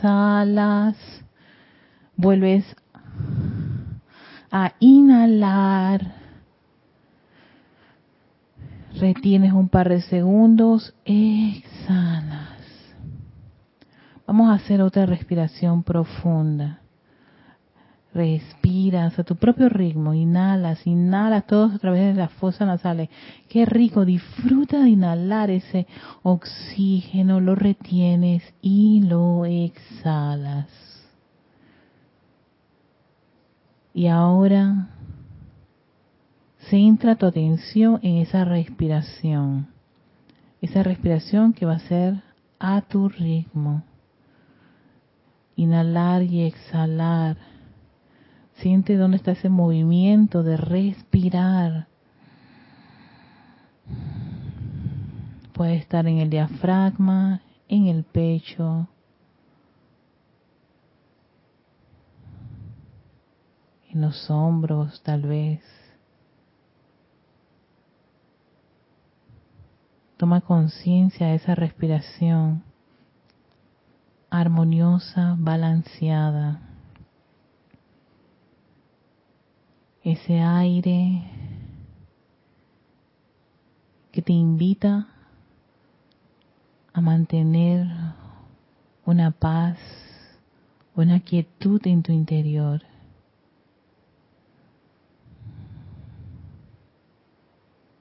exhalas, vuelves a inhalar, retienes un par de segundos, exhalas. Vamos a hacer otra respiración profunda. Respiras a tu propio ritmo, inhalas, inhalas todos a través de las fosas nasales. Qué rico, disfruta de inhalar ese oxígeno, lo retienes y lo exhalas. Y ahora centra tu atención en esa respiración. Esa respiración que va a ser a tu ritmo. Inhalar y exhalar Siente dónde está ese movimiento de respirar. Puede estar en el diafragma, en el pecho. En los hombros tal vez. Toma conciencia de esa respiración armoniosa, balanceada. Ese aire que te invita a mantener una paz, una quietud en tu interior.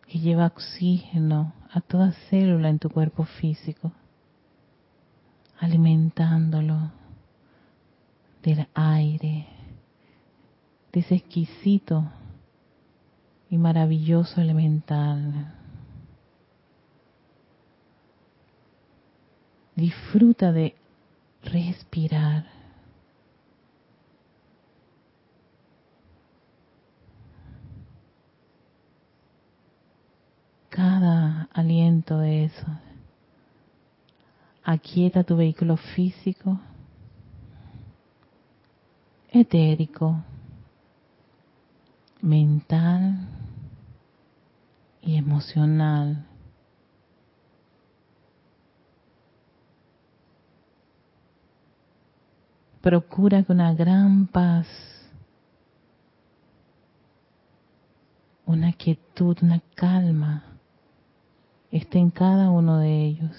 que lleva oxígeno a toda célula en tu cuerpo físico, alimentándolo del aire de ese exquisito y maravilloso elemental. Disfruta de respirar. Cada aliento de eso. Aquieta tu vehículo físico, etérico, mental y emocional. Procura que una gran paz, una quietud, una calma esté en cada uno de ellos.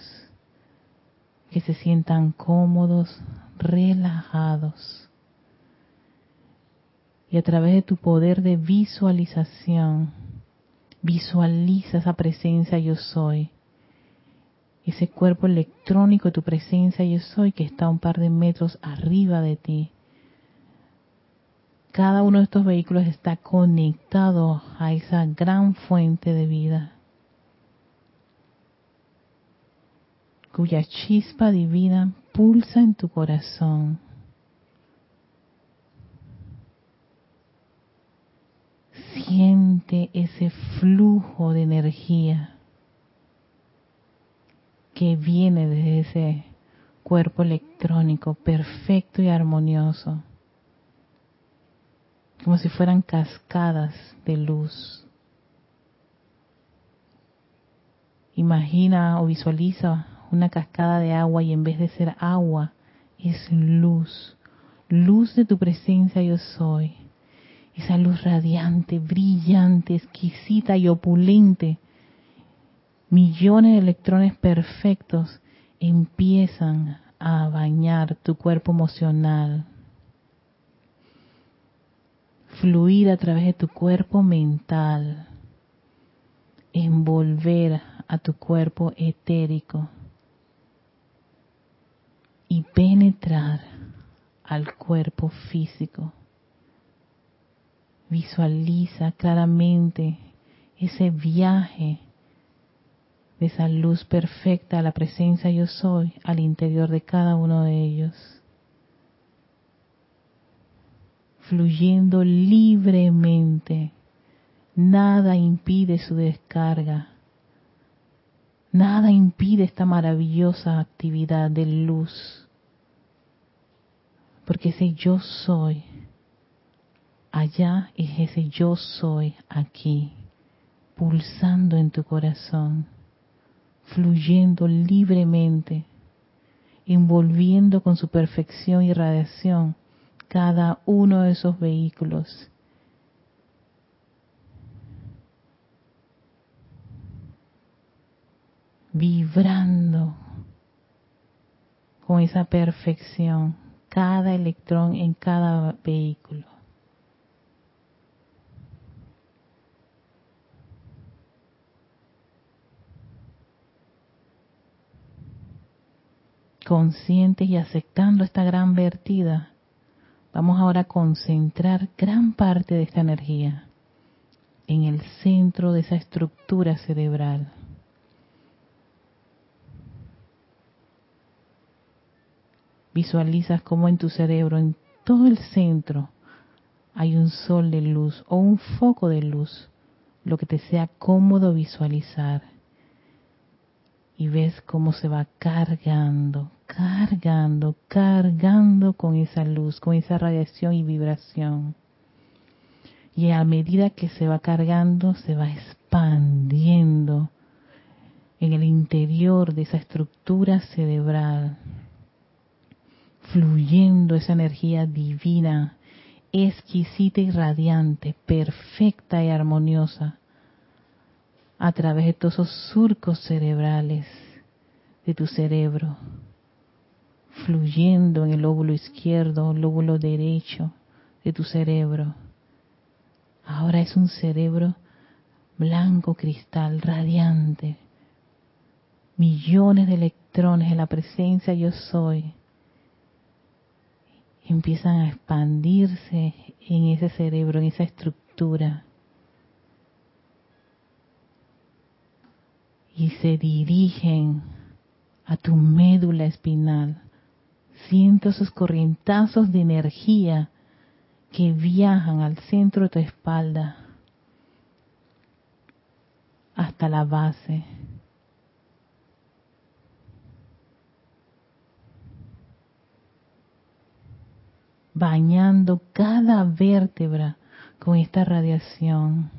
Que se sientan cómodos, relajados y a través de tu poder de visualización, visualiza esa presencia yo soy, ese cuerpo electrónico de tu presencia yo soy que está un par de metros arriba de ti. Cada uno de estos vehículos está conectado a esa gran fuente de vida, cuya chispa divina pulsa en tu corazón Siente ese flujo de energía que viene desde ese cuerpo electrónico perfecto y armonioso, como si fueran cascadas de luz. Imagina o visualiza una cascada de agua y en vez de ser agua es luz, luz de tu presencia yo soy esa luz radiante, brillante, exquisita y opulente, millones de electrones perfectos empiezan a bañar tu cuerpo emocional, fluir a través de tu cuerpo mental, envolver a tu cuerpo etérico. Y penetrar al cuerpo físico. Visualiza claramente ese viaje de esa luz perfecta a la presencia yo soy al interior de cada uno de ellos. Fluyendo libremente. Nada impide su descarga. Nada impide esta maravillosa actividad de luz. Porque ese yo soy allá es ese yo soy aquí, pulsando en tu corazón, fluyendo libremente. envolviendo con su perfección y radiación cada uno de esos vehículos. Vibrando con esa perfección cada electrón en cada vehículo. Conscientes y aceptando esta gran vertida, vamos ahora a concentrar gran parte de esta energía en el centro de esa estructura cerebral. Visualizas cómo en tu cerebro, en todo el centro, hay un sol de luz o un foco de luz, lo que te sea cómodo visualizar y ves cómo se va cargando, cargando, cargando con esa luz, con esa radiación y vibración. Y a medida que se va cargando, se va expandiendo en el interior de esa estructura cerebral, fluyendo esa energía divina, exquisita y radiante, perfecta y armoniosa, a través de todos esos surcos cerebrales de tu cerebro, fluyendo en el lóbulo izquierdo, lóbulo derecho de tu cerebro. Ahora es un cerebro blanco cristal, radiante, millones de electrones en la presencia yo soy empiezan a expandirse en ese cerebro, en esa estructura y se dirigen a tu médula espinal. Siento esos corrientazos de energía que viajan al centro de tu espalda hasta la base. bañando cada vértebra con esta radiación.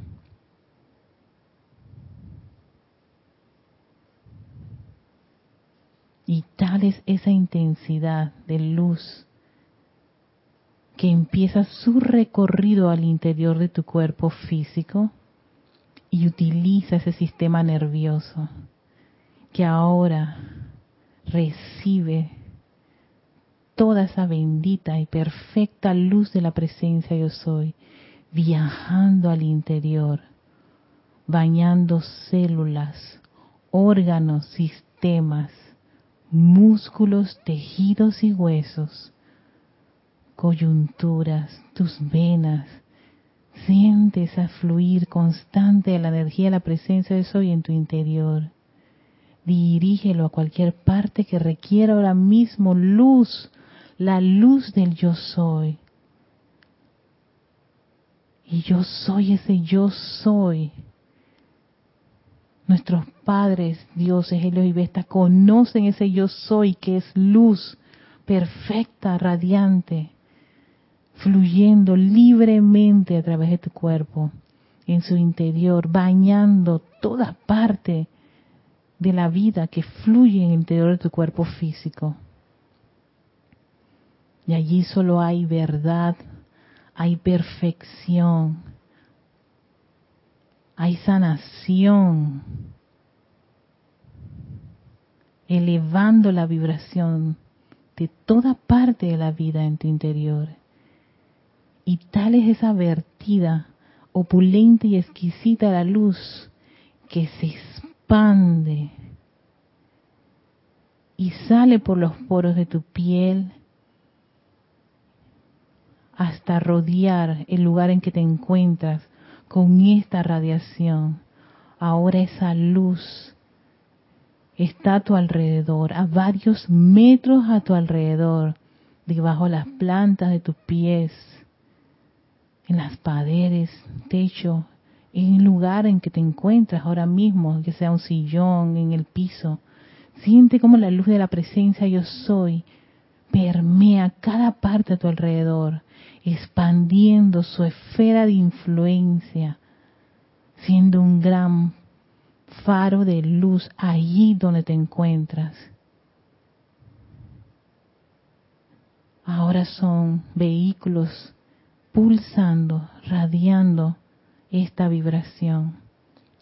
Y tal es esa intensidad de luz que empieza su recorrido al interior de tu cuerpo físico y utiliza ese sistema nervioso que ahora recibe toda esa bendita y perfecta luz de la presencia yo soy, viajando al interior, bañando células, órganos, sistemas, músculos, tejidos y huesos, coyunturas, tus venas. Sientes a fluir constante la energía la presencia de Soy en tu interior. Dirígelo a cualquier parte que requiera ahora mismo luz, la luz del yo soy. Y yo soy ese yo soy Nuestros padres, dioses, Helios y Vesta, conocen ese yo soy que es luz perfecta, radiante, fluyendo libremente a través de tu cuerpo, en su interior, bañando toda parte de la vida que fluye en el interior de tu cuerpo físico. Y allí solo hay verdad, hay perfección, hay sanación, elevando la vibración de toda parte de la vida en tu interior. Y tal es esa vertida, opulenta y exquisita la luz que se expande y sale por los poros de tu piel hasta rodear el lugar en que te encuentras con esta radiación. Ahora esa luz está a tu alrededor, a varios metros a tu alrededor, debajo de las plantas de tus pies, en las paredes, techo, en el lugar en que te encuentras ahora mismo, que sea un sillón, en el piso. Siente como la luz de la presencia yo soy permea cada parte a tu alrededor expandiendo su esfera de influencia, siendo un gran faro de luz allí donde te encuentras. ahora son vehículos pulsando, radiando esta vibración,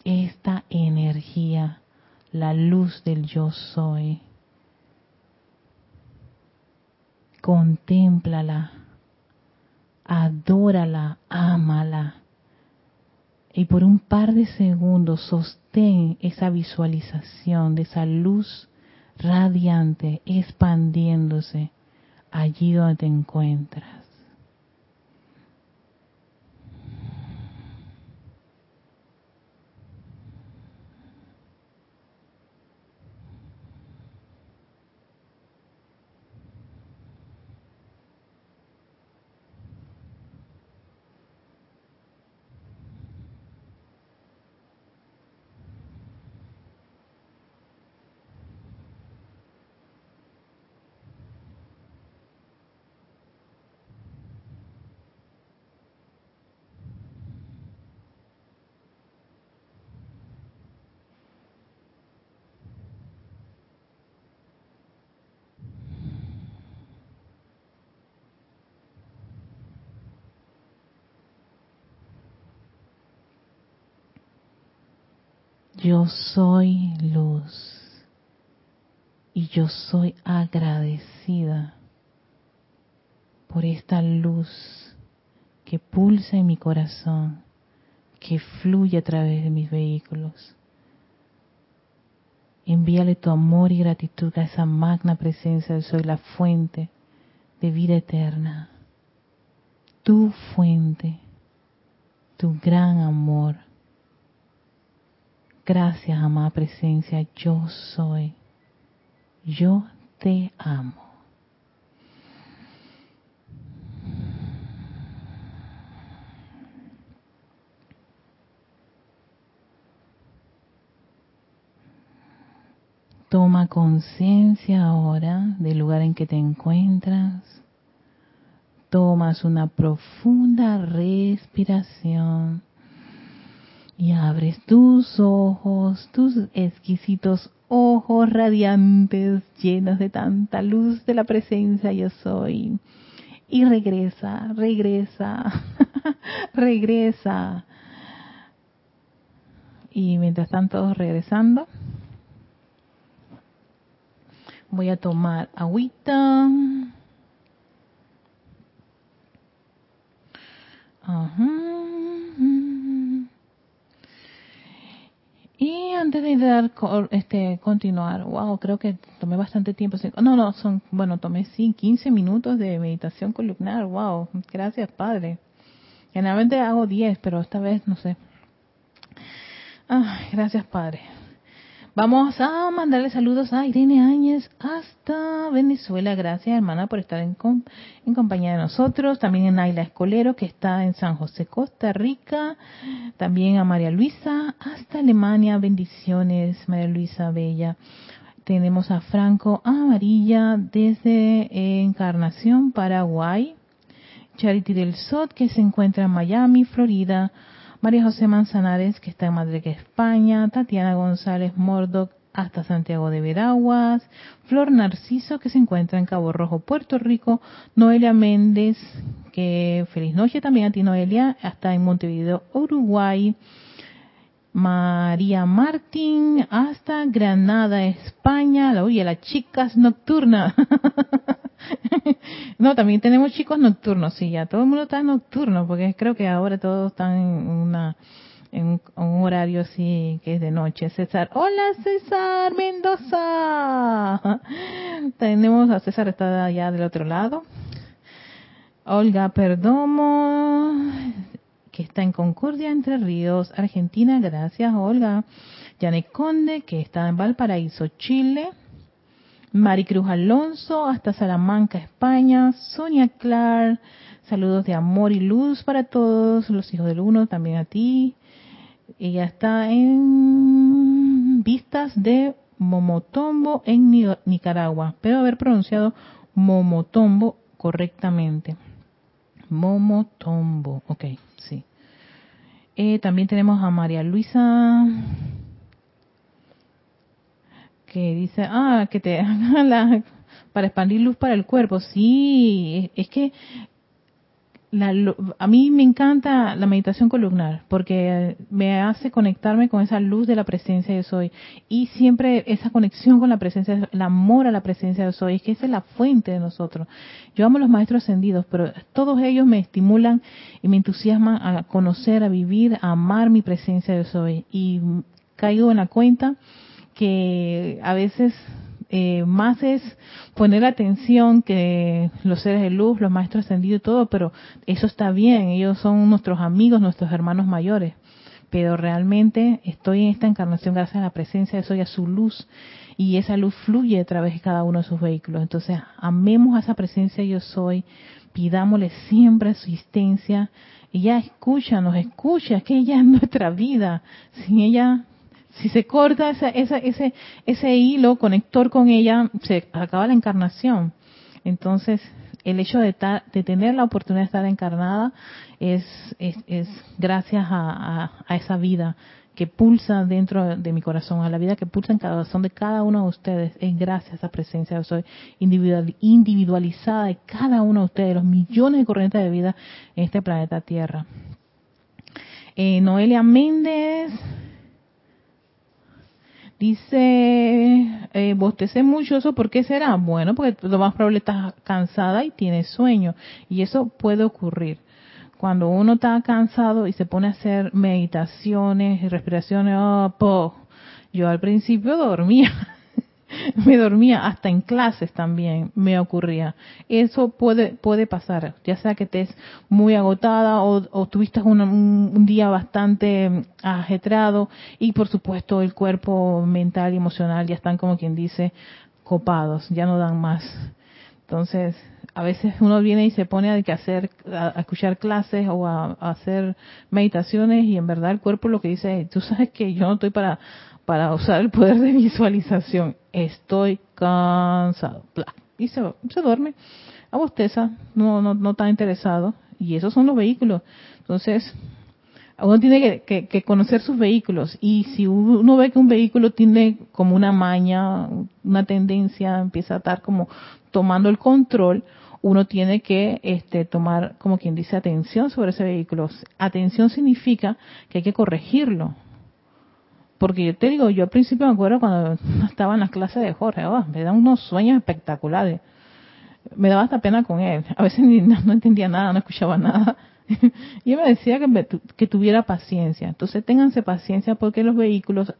esta energía, la luz del yo soy. Contémplala, adórala, ámala. Y por un par de segundos sostén esa visualización de esa luz radiante expandiéndose allí donde te encuentras. Yo soy luz y yo soy agradecida por esta luz que pulsa en mi corazón, que fluye a través de mis vehículos. Envíale tu amor y gratitud a esa magna presencia de soy la fuente de vida eterna, tu fuente, tu gran amor Gracias, amada presencia, yo soy. Yo te amo. Toma conciencia ahora del lugar en que te encuentras. Tomas una profunda respiración y abres tus ojos, tus exquisitos ojos radiantes, llenos de tanta luz de la presencia yo soy. Y regresa, regresa, regresa. Y mientras están todos regresando, voy a tomar agüita. Ajá. Y antes de dar, este, continuar, wow, creo que tomé bastante tiempo. No, no, son, bueno, tomé sí 15 minutos de meditación columnar, wow, gracias Padre. Generalmente hago 10, pero esta vez no sé. Ay, gracias Padre. Vamos a mandarle saludos a Irene Áñez hasta Venezuela. Gracias, hermana, por estar en, en compañía de nosotros. También a Naila Escolero, que está en San José, Costa Rica. También a María Luisa hasta Alemania. Bendiciones, María Luisa Bella. Tenemos a Franco Amarilla desde Encarnación, Paraguay. Charity del Sot, que se encuentra en Miami, Florida. María José Manzanares, que está en Madrid, España, Tatiana González Mordoc, hasta Santiago de Veraguas, Flor Narciso, que se encuentra en Cabo Rojo, Puerto Rico, Noelia Méndez, que feliz noche también a ti Noelia, hasta en Montevideo, Uruguay, María Martín, hasta Granada, España, la oye, las chicas nocturnas. no, también tenemos chicos nocturnos, sí, ya todo el mundo está nocturno, porque creo que ahora todos están en una en un, horario así que es de noche. César, hola César Mendoza. Tenemos a César está allá del otro lado. Olga Perdomo, está en Concordia, Entre Ríos, Argentina. Gracias, Olga. Janet Conde, que está en Valparaíso, Chile. Maricruz Alonso, hasta Salamanca, España. Sonia Clark, saludos de amor y luz para todos los hijos del uno, también a ti. Ella está en vistas de Momotombo en Nicaragua. Espero haber pronunciado Momotombo correctamente. Momotombo, ok, sí. Eh, también tenemos a María Luisa que dice, ah, que te la para expandir luz para el cuerpo. Sí, es que a mí me encanta la meditación columnar porque me hace conectarme con esa luz de la presencia de soy y siempre esa conexión con la presencia, el amor a la presencia de soy, es que esa es la fuente de nosotros. Yo amo los maestros ascendidos, pero todos ellos me estimulan y me entusiasman a conocer, a vivir, a amar mi presencia de soy y caigo en la cuenta que a veces eh, más es poner atención que los seres de luz, los maestros ascendidos y todo, pero eso está bien, ellos son nuestros amigos, nuestros hermanos mayores. Pero realmente estoy en esta encarnación gracias a la presencia de Soy, a su luz, y esa luz fluye a través de cada uno de sus vehículos. Entonces, amemos a esa presencia yo soy, pidámosle siempre su asistencia, y ya escucha, nos escucha, que ella es nuestra vida. Sin ella si se corta esa, ese, ese hilo conector con ella, se acaba la encarnación. Entonces, el hecho de, de tener la oportunidad de estar encarnada es, es, gracias a, esa vida que pulsa dentro de mi corazón, a la vida que pulsa en cada corazón de cada uno de ustedes, es gracias a esa presencia. Yo soy individual, individualizada de cada uno de ustedes, los millones de corrientes de vida en este planeta Tierra. Eh, Noelia Méndez, Dice, eh, bostecé mucho, ¿eso por qué será? Bueno, porque lo más probable estás cansada y tienes sueño. Y eso puede ocurrir. Cuando uno está cansado y se pone a hacer meditaciones y respiraciones, oh, yo al principio dormía. me dormía hasta en clases también me ocurría. Eso puede puede pasar ya sea que estés muy agotada o, tuviste un, día bastante ajetreado y por supuesto el cuerpo mental y emocional ya están como quien dice copados ya no dan más. Entonces a veces uno viene y se pone a, hacer escuchar clases o a, a hacer meditaciones y en verdad el cuerpo lo que dice tú sabes que yo no estoy para para usar el poder de visualización. Estoy cansado. Y se, se duerme. Abosteza, no, no, no está interesado. Y esos son los vehículos. Entonces, uno tiene que, que, conocer sus vehículos. Y si uno ve que un vehículo tiene como una maña, una tendencia, empieza a estar como tomando el control, uno tiene que este, tomar, como quien dice, atención sobre ese vehículo. Atención significa que hay que corregirlo porque yo te digo, yo al principio me acuerdo cuando estaba en las clases de Jorge, oh, me da unos sueños espectaculares. Me daba hasta pena con él. A veces no, entendía nada, no escuchaba nada. y él me decía que, que tuviera paciencia. Entonces ténganse paciencia porque los vehículos,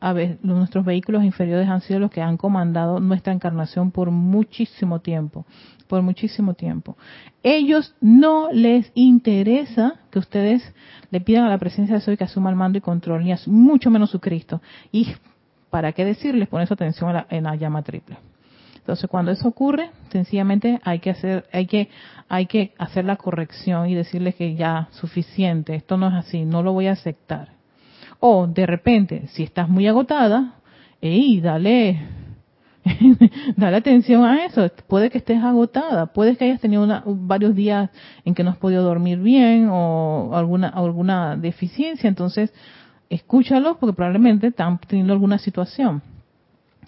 a ver, nuestros vehículos inferiores han sido los que han comandado nuestra encarnación por muchísimo tiempo por muchísimo tiempo. Ellos no les interesa que ustedes le pidan a la presencia de Soy que asuma el mando y control, ni mucho menos su Cristo. Y para qué decirles, poner su atención en la llama triple. Entonces, cuando eso ocurre, sencillamente hay que hacer, hay que, hay que hacer la corrección y decirles que ya suficiente, esto no es así, no lo voy a aceptar. O de repente, si estás muy agotada, ey, dale, Dale atención a eso. Puede que estés agotada, puede que hayas tenido varios días en que no has podido dormir bien o alguna, alguna deficiencia. Entonces, escúchalo porque probablemente están teniendo alguna situación.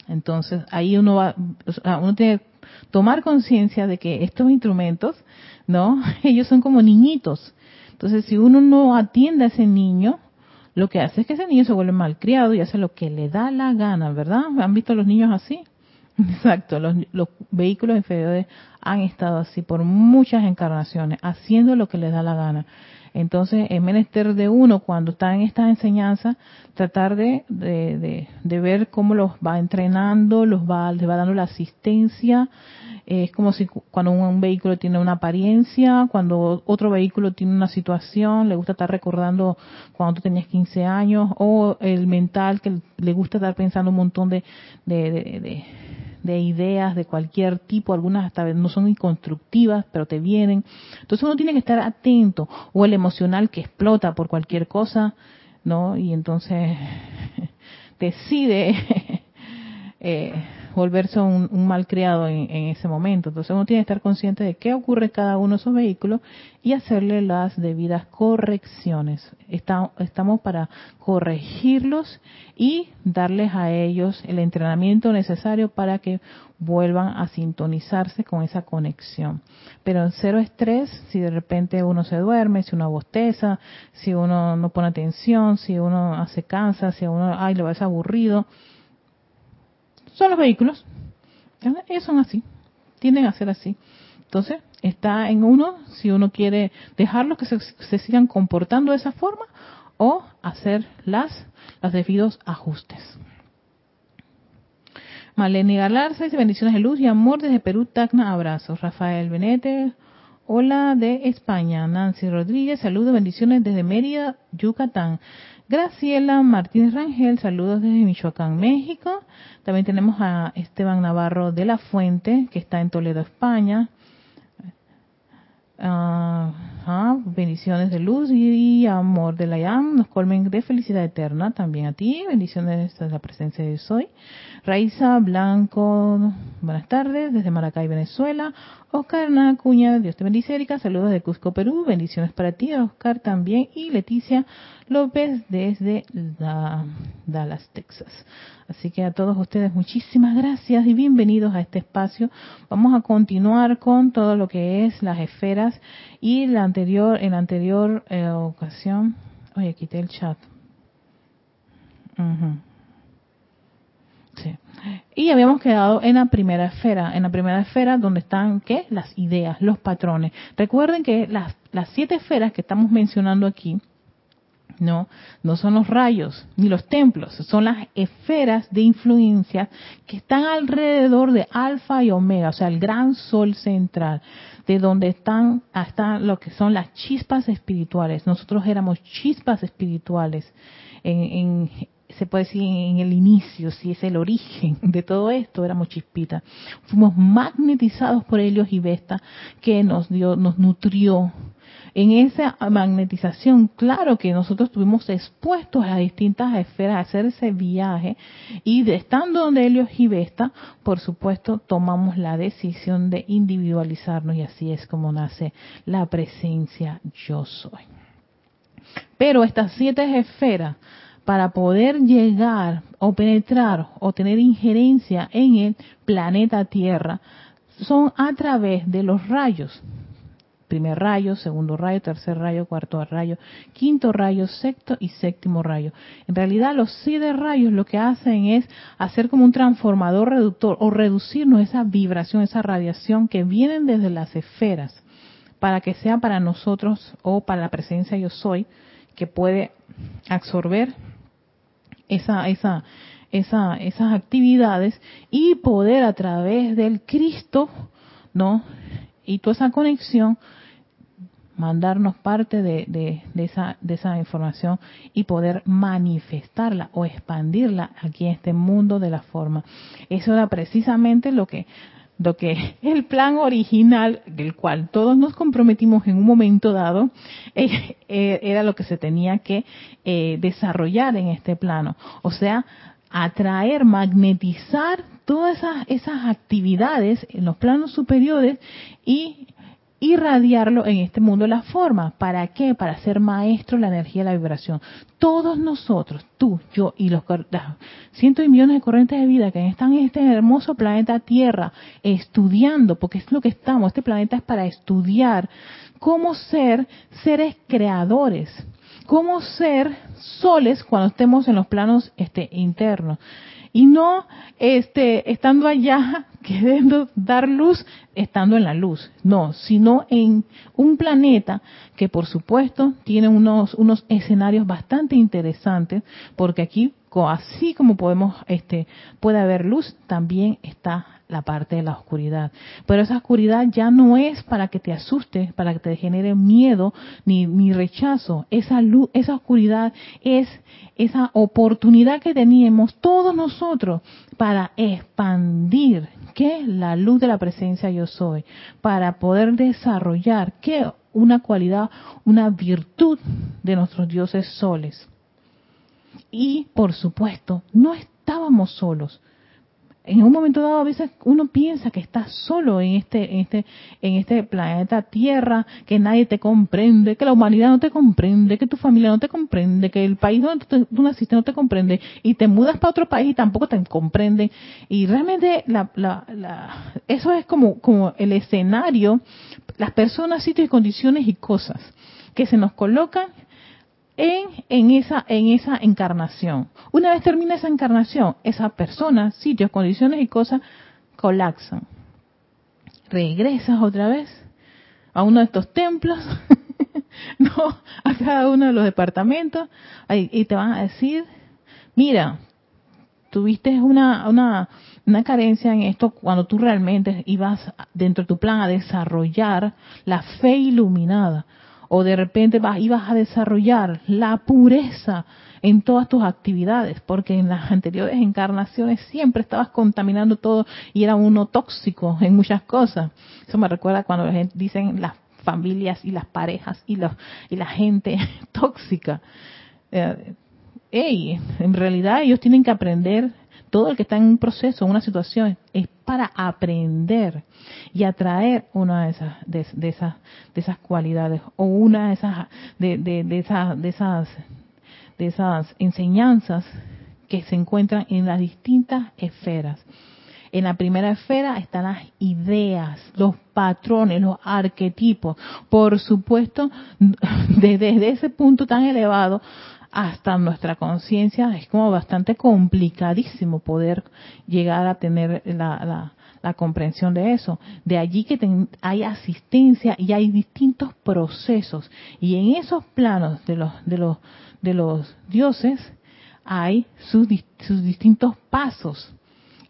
Entonces, ahí uno va, uno tiene que tomar conciencia de que estos instrumentos, ¿no? Ellos son como niñitos. Entonces, si uno no atiende a ese niño, lo que hace es que ese niño se vuelve malcriado y hace lo que le da la gana, ¿verdad? ¿Han visto los niños así? Exacto, los, los, vehículos inferiores han estado así por muchas encarnaciones, haciendo lo que les da la gana. Entonces, es menester de uno, cuando está en estas enseñanzas, tratar de, de, de, ver cómo los va entrenando, los va, les va dando la asistencia. Es como si cuando un, vehículo tiene una apariencia, cuando otro vehículo tiene una situación, le gusta estar recordando cuando tú tenías 15 años, o el mental que le gusta estar pensando un montón de, de de ideas de cualquier tipo, algunas hasta no son inconstructivas, pero te vienen. Entonces uno tiene que estar atento, o el emocional que explota por cualquier cosa, ¿no? Y entonces decide eh, volverse un, un malcriado en, ese momento. Entonces uno tiene que estar consciente de qué ocurre en cada uno de esos vehículos y hacerle las debidas correcciones. estamos para corregirlos y darles a ellos el entrenamiento necesario para que vuelvan a sintonizarse con esa conexión. Pero en cero estrés, si de repente uno se duerme, si uno bosteza, si uno no pone atención, si uno se cansa, si uno, ay, a ser aburrido, son los vehículos. Ellos son así, tienden a ser así. Entonces, está en uno si uno quiere dejarlos que se, se sigan comportando de esa forma o hacer las, los debidos ajustes. Maleni Galarza dice bendiciones de luz y amor desde Perú, Tacna, abrazos. Rafael Benete, hola de España. Nancy Rodríguez, saludos, bendiciones desde Mérida, Yucatán. Graciela Martínez Rangel, saludos desde Michoacán, México. También tenemos a Esteban Navarro de la Fuente, que está en Toledo, España. Bendiciones de luz y, amor de la YAM, nos colmen de felicidad eterna también a ti, bendiciones de la presencia de Soy. Raiza Blanco, buenas tardes, desde Maracay, Venezuela. Oscar Nacuña, Dios te bendice, Erika, saludos de Cusco, Perú, bendiciones para ti, Oscar también, y Leticia López desde Dallas, Texas. Así que a todos ustedes muchísimas gracias y bienvenidos a este espacio. Vamos a continuar con todo lo que es las esferas y la anterior, en la anterior eh, ocasión, oye, quité el chat. Sí. Y habíamos quedado en la primera esfera, en la primera esfera donde están, ¿qué? Las ideas, los patrones. Recuerden que las, las siete esferas que estamos mencionando aquí, no, no son los rayos ni los templos, son las esferas de influencia que están alrededor de Alfa y Omega, o sea, el gran sol central, de donde están hasta lo que son las chispas espirituales. Nosotros éramos chispas espirituales en, se puede decir en el inicio, si es el origen de todo esto, éramos chispitas. Fuimos magnetizados por Helios y Vesta, que nos dio, nos nutrió. En esa magnetización, claro que nosotros estuvimos expuestos a distintas esferas, a hacer ese viaje, y de, estando donde Helios y Vesta, por supuesto, tomamos la decisión de individualizarnos, y así es como nace la presencia yo soy. Pero estas siete esferas para poder llegar o penetrar o tener injerencia en el planeta Tierra son a través de los rayos. Primer rayo, segundo rayo, tercer rayo, cuarto rayo, quinto rayo, sexto y séptimo rayo. En realidad los siete rayos lo que hacen es hacer como un transformador reductor o reducirnos esa vibración, esa radiación que vienen desde las esferas para que sea para nosotros o para la presencia yo soy que puede absorber esa, esa, esa, esas actividades y poder a través del Cristo, ¿no? Y toda esa conexión, mandarnos parte de, de, de, esa, de esa información y poder manifestarla o expandirla aquí en este mundo de la forma. Eso era precisamente lo que lo que el plan original del cual todos nos comprometimos en un momento dado eh, eh, era lo que se tenía que eh, desarrollar en este plano. O sea, atraer, magnetizar todas esas, esas actividades en los planos superiores y irradiarlo en este mundo de la forma. ¿Para qué? Para ser maestro de la energía y la vibración. Todos nosotros, tú, yo y los cientos de millones de corrientes de vida que están en este hermoso planeta Tierra estudiando, porque es lo que estamos, este planeta es para estudiar cómo ser seres creadores, cómo ser soles cuando estemos en los planos este, internos y no este estando allá queriendo dar luz estando en la luz, no, sino en un planeta que por supuesto tiene unos unos escenarios bastante interesantes porque aquí así como podemos este puede haber luz, también está la parte de la oscuridad. Pero esa oscuridad ya no es para que te asustes, para que te genere miedo ni, ni rechazo. Esa luz, esa oscuridad es esa oportunidad que teníamos todos nosotros para expandir que la luz de la presencia yo soy, para poder desarrollar que una cualidad, una virtud de nuestros dioses soles. Y por supuesto, no estábamos solos en un momento dado a veces uno piensa que estás solo en este, en este, en este planeta Tierra, que nadie te comprende, que la humanidad no te comprende, que tu familia no te comprende, que el país donde tú, naciste no te comprende, y te mudas para otro país y tampoco te comprenden. Y realmente la, la, la, eso es como, como el escenario, las personas, sitios y condiciones y cosas que se nos colocan en, en, esa, en esa encarnación. Una vez termina esa encarnación, esas personas, sitios, condiciones y cosas colapsan. Regresas otra vez a uno de estos templos, no, a cada uno de los departamentos, y te van a decir, mira, tuviste una, una, una carencia en esto cuando tú realmente ibas dentro de tu plan a desarrollar la fe iluminada o de repente vas, ibas a desarrollar la pureza en todas tus actividades, porque en las anteriores encarnaciones siempre estabas contaminando todo y era uno tóxico en muchas cosas. Eso me recuerda cuando dicen las familias y las parejas y, los, y la gente tóxica. Eh, en realidad ellos tienen que aprender todo el que está en un proceso, en una situación, es para aprender y atraer una de esas, de, esas, de esas cualidades o una de esas, de, de, esas, de esas, de esas enseñanzas que se encuentran en las distintas esferas. En la primera esfera están las ideas, los patrones, los arquetipos. Por supuesto, desde ese punto tan elevado, hasta nuestra conciencia es como bastante complicadísimo poder llegar a tener la, la, comprensión de eso. De allí que hay asistencia y hay distintos procesos. Y en esos planos de los, de los, de los dioses hay sus, sus distintos pasos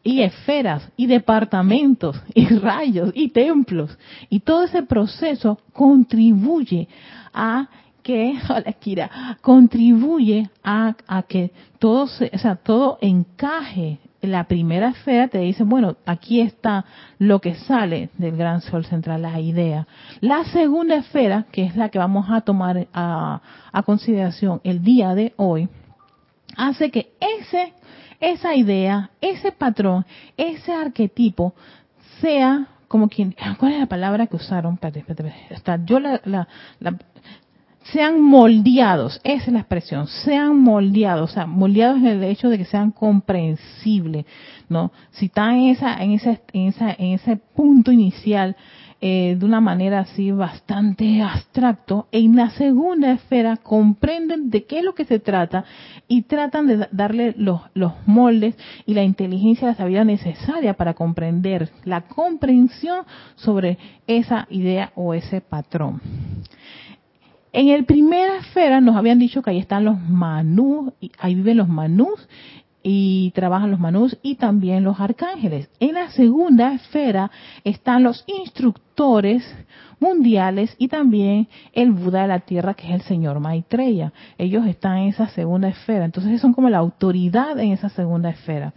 y esferas y departamentos y rayos y templos. Y todo ese proceso contribuye a que, hola Kira, contribuye a, que todo, o sea, todo encaje. La primera esfera te dice, bueno, aquí está lo que sale del gran sol central, la idea. La segunda esfera, que es la que vamos a tomar a, a consideración el día de hoy, hace que ese, esa idea, ese patrón, ese arquetipo sea como quien, ¿cuál es la palabra que usaron? yo la, sean moldeados, esa es la expresión, sean moldeados, o sea, moldeados en el hecho de que sean comprensibles, ¿no? Si están en esa, en ese, en esa, en ese punto inicial, eh, de una manera así bastante abstracto, en la segunda esfera comprenden de qué es lo que se trata y tratan de darle los, los moldes y la inteligencia la sabiduría necesaria para comprender la comprensión sobre esa idea o ese patrón. En el primera esfera nos habían dicho que ahí están los manús, ahí viven los manús y trabajan los manús y también los arcángeles. En la segunda esfera están los instructores mundiales y también el Buda de la Tierra, que es el señor Maitreya. Ellos están en esa segunda esfera. Entonces son como la autoridad en esa segunda esfera.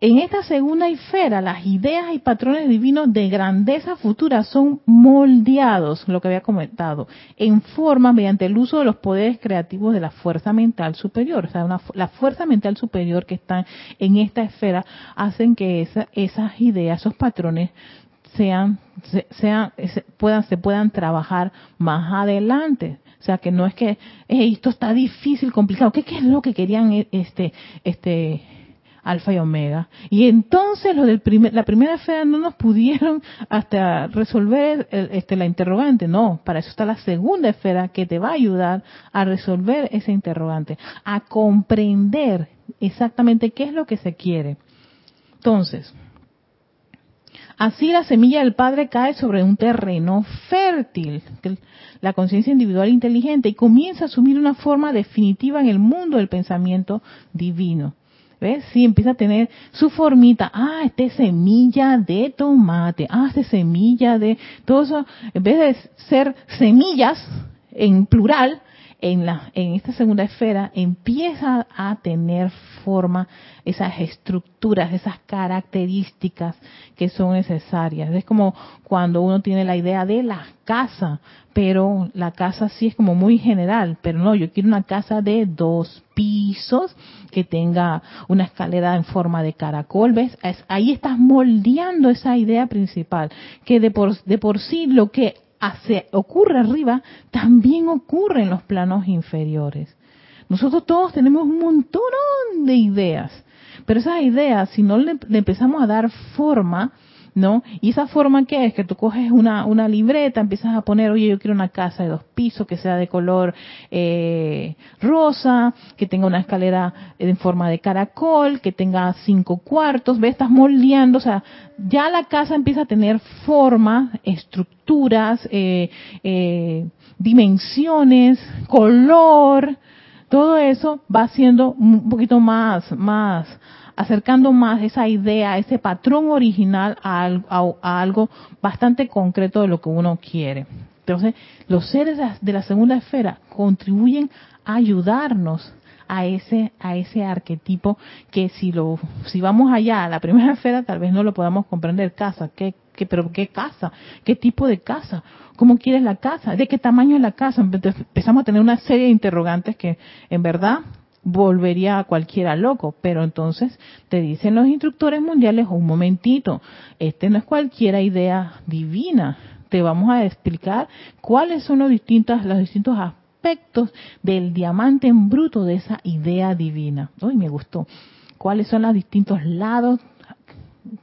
En esta segunda esfera, las ideas y patrones divinos de grandeza futura son moldeados, lo que había comentado, en forma mediante el uso de los poderes creativos de la fuerza mental superior. O sea, la fuerza mental superior que está en esta esfera hacen que esas ideas, esos patrones sean, sean, puedan, se puedan trabajar más adelante. O sea, que no es que esto está difícil, complicado. ¿Qué, ¿Qué, es lo que querían este, este, alfa y omega. Y entonces los del primer, la primera esfera no nos pudieron hasta resolver este, la interrogante. No, para eso está la segunda esfera que te va a ayudar a resolver ese interrogante, a comprender exactamente qué es lo que se quiere. Entonces, Así la semilla del Padre cae sobre un terreno fértil, la conciencia individual inteligente, y comienza a asumir una forma definitiva en el mundo del pensamiento divino. ¿Ves? Sí, empieza a tener su formita. Ah, esta es semilla de tomate. Ah, esta es semilla de... Todo eso, en vez de ser semillas en plural, en, la, en esta segunda esfera empieza a tener forma esas estructuras, esas características que son necesarias. Es como cuando uno tiene la idea de la casa, pero la casa sí es como muy general, pero no, yo quiero una casa de dos pisos que tenga una escalera en forma de caracol, ¿ves? ahí estás moldeando esa idea principal, que de por, de por sí lo que hace, ocurre arriba también ocurre en los planos inferiores. Nosotros todos tenemos un montón de ideas, pero esas ideas, si no le, empezamos a dar forma, ¿no? Y esa forma que es que tú coges una, una libreta, empiezas a poner, oye, yo quiero una casa de dos pisos que sea de color eh, rosa, que tenga una escalera en forma de caracol, que tenga cinco cuartos, ves, estás moldeando, o sea, ya la casa empieza a tener forma, estructuras, eh, eh, dimensiones, color, todo eso va siendo un poquito más, más, acercando más esa idea, ese patrón original a, algo bastante concreto de lo que uno quiere. Entonces, los seres de la segunda esfera contribuyen a ayudarnos a ese a ese arquetipo que si lo si vamos allá a la primera esfera tal vez no lo podamos comprender. Casa qué, qué pero qué casa qué tipo de casa cómo quieres la casa de qué tamaño es la casa empezamos a tener una serie de interrogantes que en verdad volvería a cualquiera loco, pero entonces te dicen los instructores mundiales, un momentito, este no es cualquiera idea divina, te vamos a explicar cuáles son los distintos, los distintos aspectos del diamante en bruto de esa idea divina. Uy, me gustó. ¿Cuáles son los distintos lados?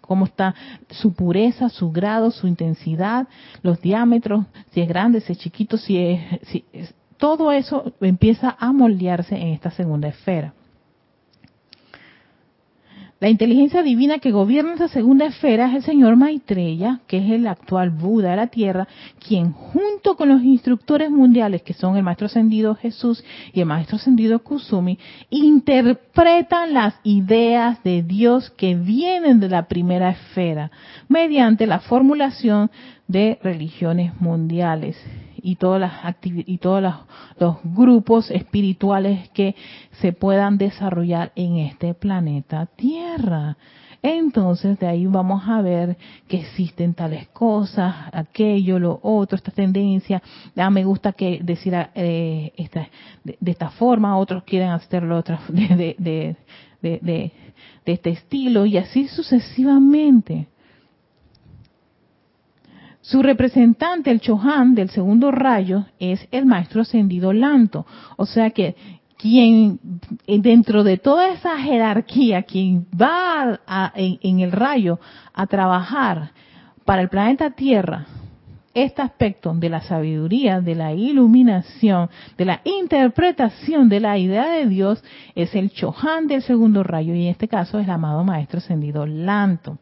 cómo está su pureza, su grado, su intensidad, los diámetros, si es grande, si es chiquito, si es, si es todo eso empieza a moldearse en esta segunda esfera. La inteligencia divina que gobierna esa segunda esfera es el señor Maitreya, que es el actual Buda de la Tierra, quien junto con los instructores mundiales, que son el Maestro Ascendido Jesús y el Maestro Ascendido Kusumi, interpretan las ideas de Dios que vienen de la primera esfera, mediante la formulación de religiones mundiales y todas las y todos los, grupos espirituales que se puedan desarrollar en este planeta Tierra. Entonces de ahí vamos a ver que existen tales cosas, aquello, lo otro, esta tendencia. Ya me gusta que decir eh, esta, de, esta forma, otros quieren hacerlo otra, de, de, de, este estilo y así sucesivamente. Su representante, el Chohan del segundo rayo, es el maestro ascendido Lanto. O sea que quien dentro de toda esa jerarquía, quien va en, el rayo a trabajar para el planeta Tierra, este aspecto de la sabiduría, de la iluminación, de la interpretación de la idea de Dios, es el Chohan del segundo rayo y en este caso es el amado Maestro Ascendido Lanto.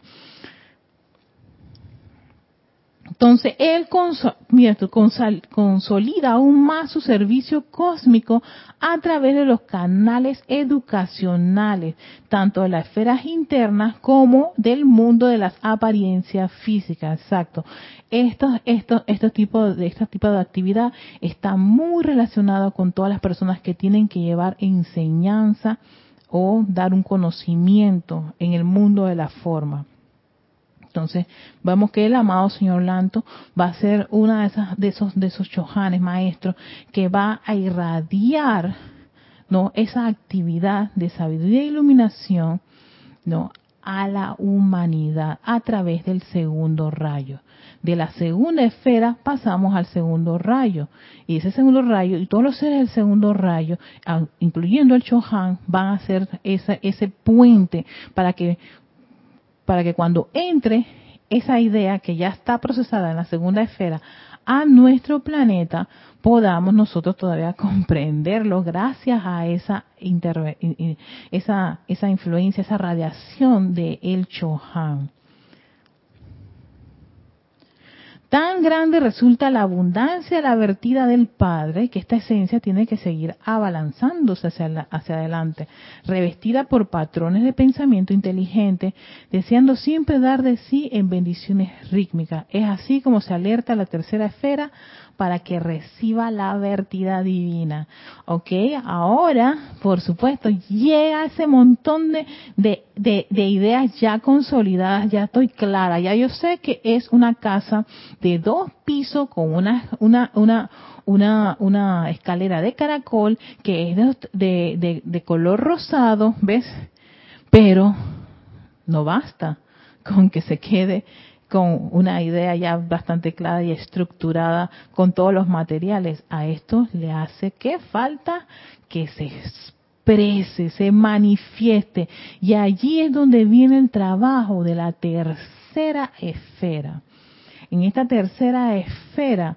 Entonces, él consolida aún más su servicio cósmico a través de los canales educacionales, tanto de las esferas internas como del mundo de las apariencias físicas. Exacto. Estos, tipos de, este tipo de actividad está muy relacionado con todas las personas que tienen que llevar enseñanza o dar un conocimiento en el mundo de la forma. Entonces, vemos que el amado señor Lanto va a ser una de esas de esos de esos chojanes maestros que va a irradiar no esa actividad de sabiduría e iluminación no a la humanidad a través del segundo rayo. De la segunda esfera pasamos al segundo rayo. Y ese segundo rayo, y todos los seres del segundo rayo, incluyendo el Chohan, van a ser ese, ese puente para que para que cuando entre esa idea que ya está procesada en la segunda esfera a nuestro planeta, podamos nosotros todavía comprenderlo gracias a esa, esa, influencia, esa radiación de El Chohan. Tan grande resulta la abundancia la vertida del Padre que esta esencia tiene que seguir abalanzándose hacia, hacia adelante, revestida por patrones de pensamiento inteligente, deseando siempre dar de sí en bendiciones rítmicas. Es así como se alerta la tercera esfera para que reciba la vertida divina. ¿Ok? Ahora, por supuesto, llega ese montón de, de, de, ideas ya consolidadas, ya estoy clara, ya yo sé que es una casa de dos pisos con una, una, una, una, una escalera de caracol que es de, de, de color rosado, ¿ves? Pero no basta con que se quede con una idea ya bastante clara y estructurada con todos los materiales. A esto le hace que falta que se exprese, se manifieste. Y allí es donde viene el trabajo de la tercera esfera. En esta tercera esfera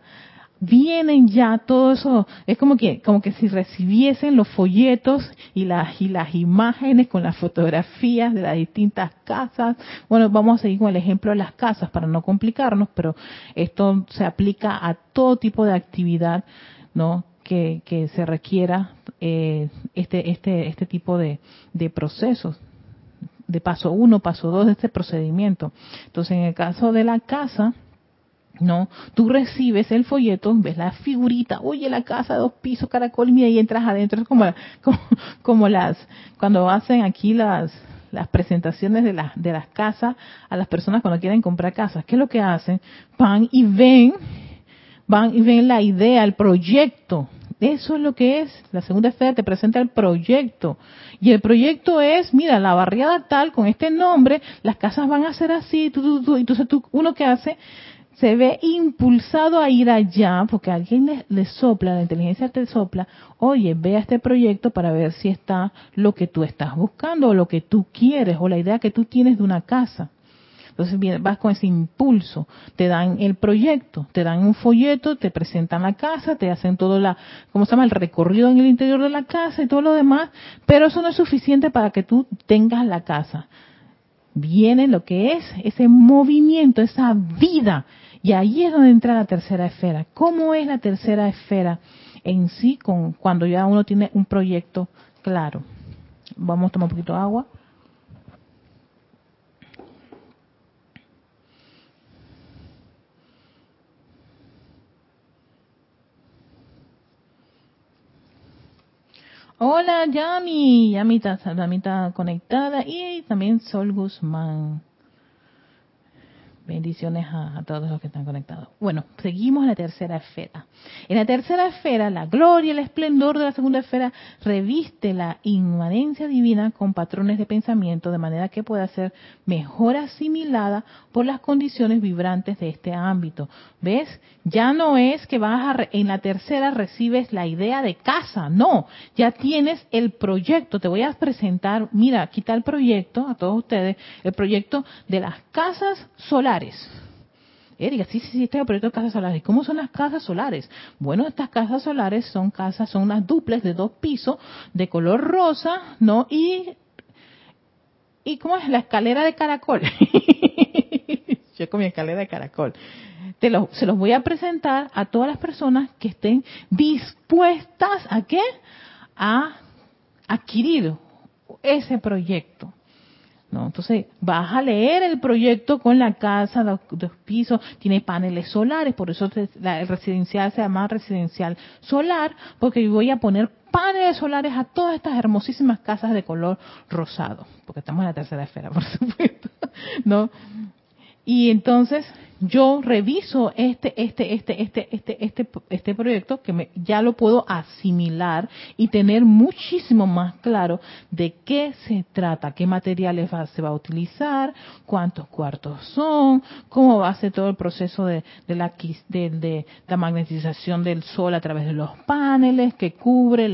vienen ya todo eso, es como que, como que si recibiesen los folletos y las, y las imágenes con las fotografías de las distintas casas. Bueno, vamos a seguir con el ejemplo de las casas para no complicarnos, pero esto se aplica a todo tipo de actividad, ¿no? Que, que se requiera eh, este, este, este tipo de, de procesos de paso uno, paso dos de este procedimiento. Entonces, en el caso de la casa, no, tú recibes el folleto, ves la figurita, oye, la casa, dos pisos, caracol, y ahí entras adentro, es como, como, las, cuando hacen aquí las, las presentaciones de, las de las casas a las personas cuando quieren comprar casas. ¿Qué es lo que hacen? Van y ven, van y ven la idea, el proyecto. Eso es lo que es. La segunda esfera te presenta el proyecto. Y el proyecto es, mira, la barriada tal, con este nombre, las casas van a ser así, tú, tú, tú. entonces tú, uno que hace, se ve impulsado a ir allá, porque alguien le, sopla, la inteligencia te sopla, oye, ve a este proyecto para ver si está lo que tú estás buscando, o lo que tú quieres, o la idea que tú tienes de una casa. Entonces vas con ese impulso, te dan el proyecto, te dan un folleto, te presentan la casa, te hacen todo la, ¿cómo se llama? El recorrido en el interior de la casa y todo lo demás, pero eso no es suficiente para que tú tengas la casa. Viene lo que es ese movimiento, esa vida, y ahí es donde entra la tercera esfera. ¿Cómo es la tercera esfera en sí con, cuando ya uno tiene un proyecto claro? Vamos a tomar un poquito de agua. Hola Yami, Yami está, conectada y también Sol Guzmán. Bendiciones a, todos los que están conectados. Bueno, seguimos en la tercera esfera. En la tercera esfera, la gloria, el esplendor de la segunda esfera reviste la inmanencia divina con patrones de pensamiento de manera que pueda ser mejor asimilada por las condiciones vibrantes de este ámbito. ¿Ves? Ya no es que vas a, en la tercera recibes la idea de casa, no, ya tienes el proyecto. Te voy a presentar, mira, quita el proyecto a todos ustedes, el proyecto de las casas solares Eh, sí, sí, sí, es el proyecto casas solares. ¿Cómo son las casas solares? Bueno, estas casas solares son casas, son unas duples de dos pisos, de color rosa, ¿no? Y, y ¿cómo es? La escalera de caracol. Yo con mi escalera de caracol. Te se los voy a presentar a todas las personas que estén dispuestas a qué? A adquirir ese proyecto. Entonces, vas a leer el proyecto con la casa, los, pisos, tiene paneles solares, por eso el residencial se llama residencial solar, porque voy a poner paneles solares a todas estas hermosísimas casas de color rosado, porque estamos en la tercera esfera, por supuesto, ¿no? Y entonces yo reviso este, este, este, este, este, este, este proyecto que me, ya lo puedo asimilar y tener muchísimo más claro de qué se trata, qué materiales se va a utilizar, cuántos cuartos son, cómo va a ser todo el proceso de, de la, de, de, la magnetización del sol a través de los paneles que cubre,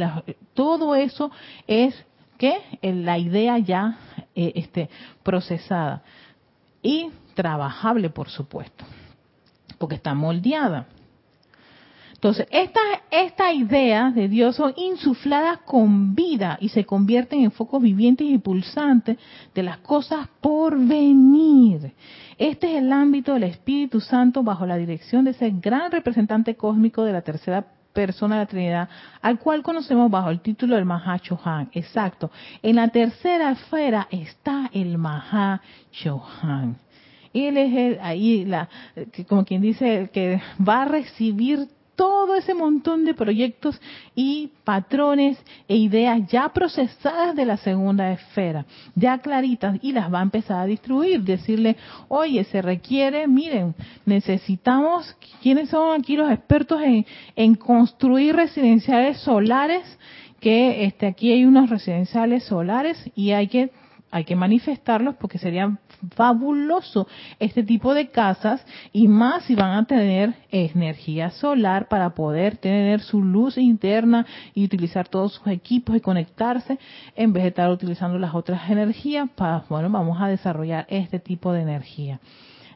todo eso es que la idea ya eh, este, procesada. Y trabajable, por supuesto, porque está moldeada. Entonces, estas esta ideas de Dios son insufladas con vida y se convierten en focos vivientes y pulsantes de las cosas por venir. Este es el ámbito del Espíritu Santo bajo la dirección de ese gran representante cósmico de la tercera persona de la Trinidad, al cual conocemos bajo el título del Mahachohan. Exacto. En la tercera esfera está el Mahachohan. Él es el, ahí, la, como quien dice, que va a recibir todo ese montón de proyectos y patrones e ideas ya procesadas de la segunda esfera, ya claritas, y las va a empezar a distribuir, decirle, oye, se requiere, miren, necesitamos, ¿quiénes son aquí los expertos en, en construir residenciales solares? Que este, aquí hay unos residenciales solares y hay que hay que manifestarlos porque sería fabuloso este tipo de casas y más si van a tener energía solar para poder tener su luz interna y utilizar todos sus equipos y conectarse en vez de estar utilizando las otras energías para, bueno, vamos a desarrollar este tipo de energía.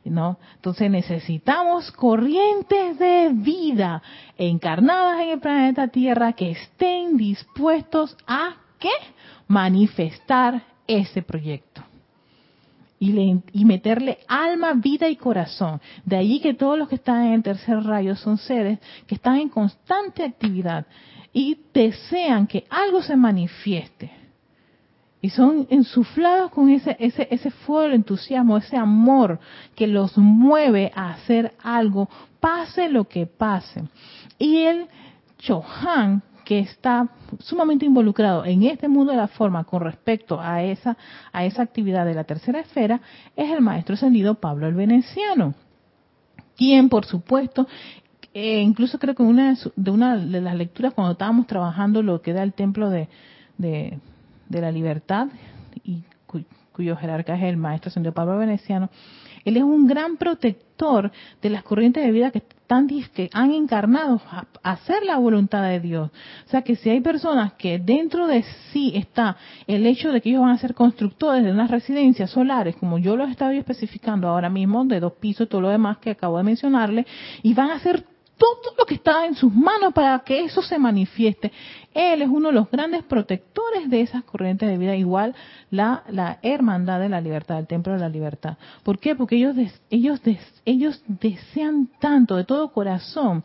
¿No? Entonces necesitamos corrientes de vida encarnadas en el planeta Tierra que estén dispuestos a ¿qué? manifestar ese proyecto. Y, y, meterle alma, vida y corazón. De allí que todos los que están en el tercer rayo son seres que están en constante actividad y desean que algo se manifieste. Y son insuflados con ese, ese, ese fuego, entusiasmo, ese amor que los mueve a hacer algo, pase lo que pase. Y el Chohan que está sumamente involucrado en este mundo de la forma con respecto a esa, a esa actividad de la tercera esfera es el maestro ascendido Pablo el Veneciano, quien por supuesto eh, incluso creo que una de, una de las lecturas cuando estábamos trabajando lo que da el templo de, de, la libertad y cuyo jerarca es el maestro ascendido Pablo Veneciano, él es un gran protector de las corrientes de vida que están que han encarnado a hacer la voluntad de Dios. O sea que si hay personas que dentro de sí está el hecho de que ellos van a ser constructores de unas residencias solares, como yo lo he estado especificando ahora mismo, de dos pisos, todo lo demás que acabo de mencionarle, y van a ser todo lo que está en sus manos para que eso se manifieste. Él es uno de los grandes protectores de esas corrientes de vida, igual la, la hermandad de la libertad, el templo de la libertad. ¿Por qué? Porque ellos, ellos, ellos desean tanto, de todo corazón,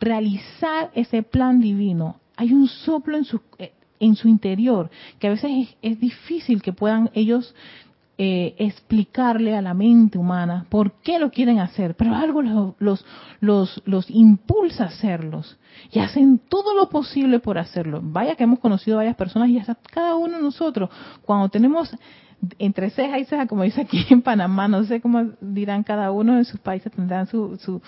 realizar ese plan divino. Hay un soplo en su, eh, en su interior que a veces es, es difícil que puedan ellos eh, explicarle a la mente humana por qué lo quieren hacer, pero algo los, los, los, impulsa a hacerlos y hacen todo lo posible por hacerlo. Vaya que hemos conocido varias personas y hasta cada uno de nosotros, cuando tenemos entre ceja y ceja, como dice aquí en Panamá, no sé cómo dirán cada uno en sus países, tendrán su, su,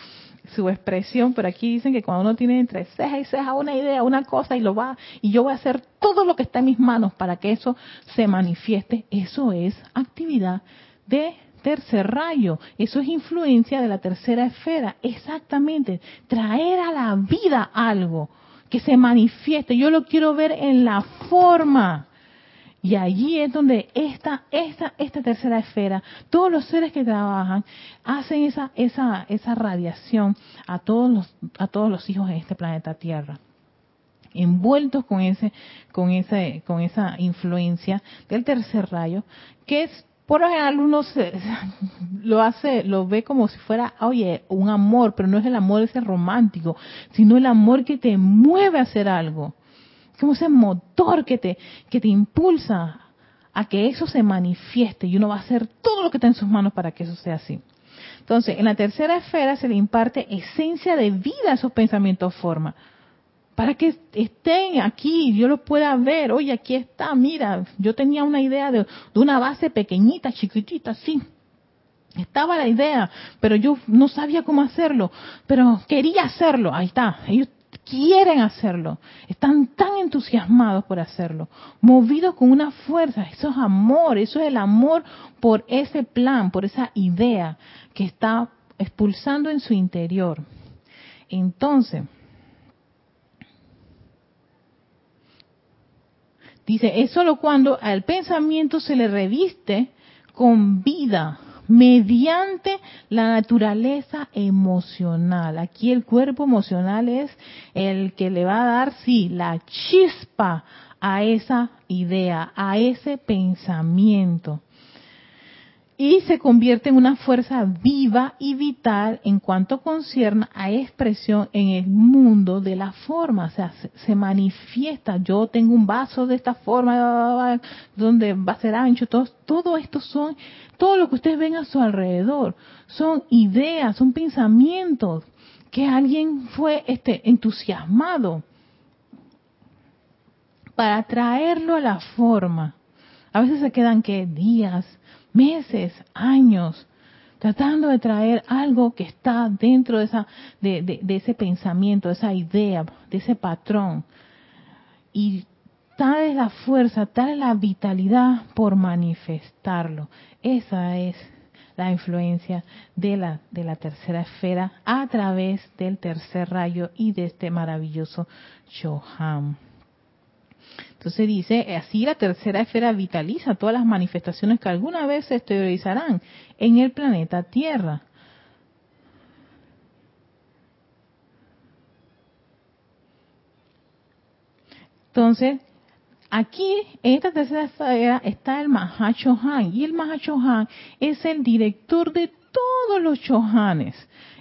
su expresión, pero aquí dicen que cuando uno tiene entre ceja y ceja una idea, una cosa y lo va, y yo voy a hacer todo lo que está en mis manos para que eso se manifieste, eso es actividad de tercer rayo, eso es influencia de la tercera esfera, exactamente, traer a la vida algo que se manifieste, yo lo quiero ver en la forma, y allí es donde esta, esta, esta tercera esfera, todos los seres que trabajan, hacen esa, esa, esa radiación a todos los, a todos los hijos de este planeta Tierra. Envueltos con ese con ese con esa influencia del tercer rayo que es por lo general uno lo hace lo ve como si fuera oye un amor pero no es el amor ese romántico sino el amor que te mueve a hacer algo como ese motor que te, que te impulsa a que eso se manifieste y uno va a hacer todo lo que está en sus manos para que eso sea así. Entonces, en la tercera esfera se le imparte esencia de vida a esos pensamientos forma. Para que estén aquí, yo los pueda ver. Oye, aquí está, mira, yo tenía una idea de, de una base pequeñita, chiquitita, sí. Estaba la idea, pero yo no sabía cómo hacerlo, pero quería hacerlo. Ahí está. Ellos quieren hacerlo, están tan entusiasmados por hacerlo, movidos con una fuerza, eso es amor, eso es el amor por ese plan, por esa idea que está expulsando en su interior. Entonces, dice, es solo cuando al pensamiento se le reviste con vida, mediante la naturaleza emocional. Aquí el cuerpo emocional es el que le va a dar, sí, la chispa a esa idea, a ese pensamiento y se convierte en una fuerza viva y vital en cuanto concierne a expresión en el mundo de la forma, o sea, se, manifiesta, yo tengo un vaso de esta forma, donde va a ser ancho, todo, todo esto son, todo lo que ustedes ven a su alrededor, son ideas, son pensamientos que alguien fue este, entusiasmado para traerlo a la forma. A veces se quedan que días, meses, años, tratando de traer algo que está dentro de, esa, de, ese pensamiento, de esa idea, de ese patrón. Y tal es la fuerza, tal es la vitalidad por manifestarlo. Esa es la influencia de la, de la tercera esfera a través del tercer rayo y de este maravilloso Choham. Entonces dice, así la tercera esfera vitaliza todas las manifestaciones que alguna vez se exteriorizarán en el planeta Tierra. Entonces, aquí en esta tercera esfera está el Mahachohan y el Mahachohan es el director de todos los Chohanes.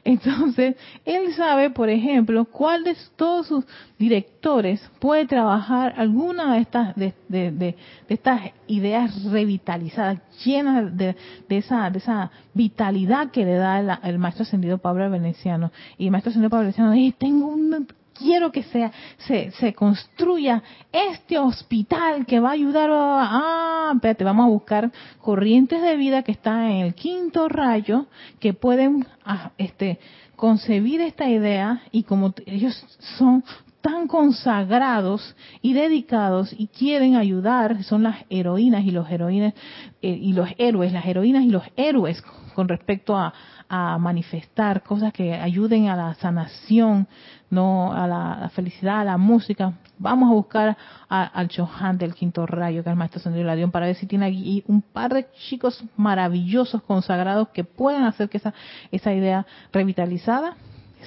Entonces, él sabe, por ejemplo, cuál de todos sus directores puede trabajar alguna de estas, de, estas ideas revitalizadas, llenas de, esa, de esa vitalidad que le da el, maestro ascendido Pablo Veneciano. Y el maestro ascendido Pablo Veneciano, dice, tengo un quiero que sea, se, se construya este hospital que va a ayudar a, ah, espérate, vamos a buscar corrientes de vida que están en el quinto rayo, que pueden ah, este, concebir esta idea y como ellos son tan consagrados y dedicados y quieren ayudar, son las heroínas y los heroínas eh, y los héroes, las heroínas y los héroes con respecto a, a manifestar cosas que ayuden a la sanación no a la, felicidad, a la música. Vamos a buscar al Chohan del quinto rayo, que es el maestro Sendero Ladión, para ver si tiene aquí un par de chicos maravillosos, consagrados, que puedan hacer que esa, esa idea revitalizada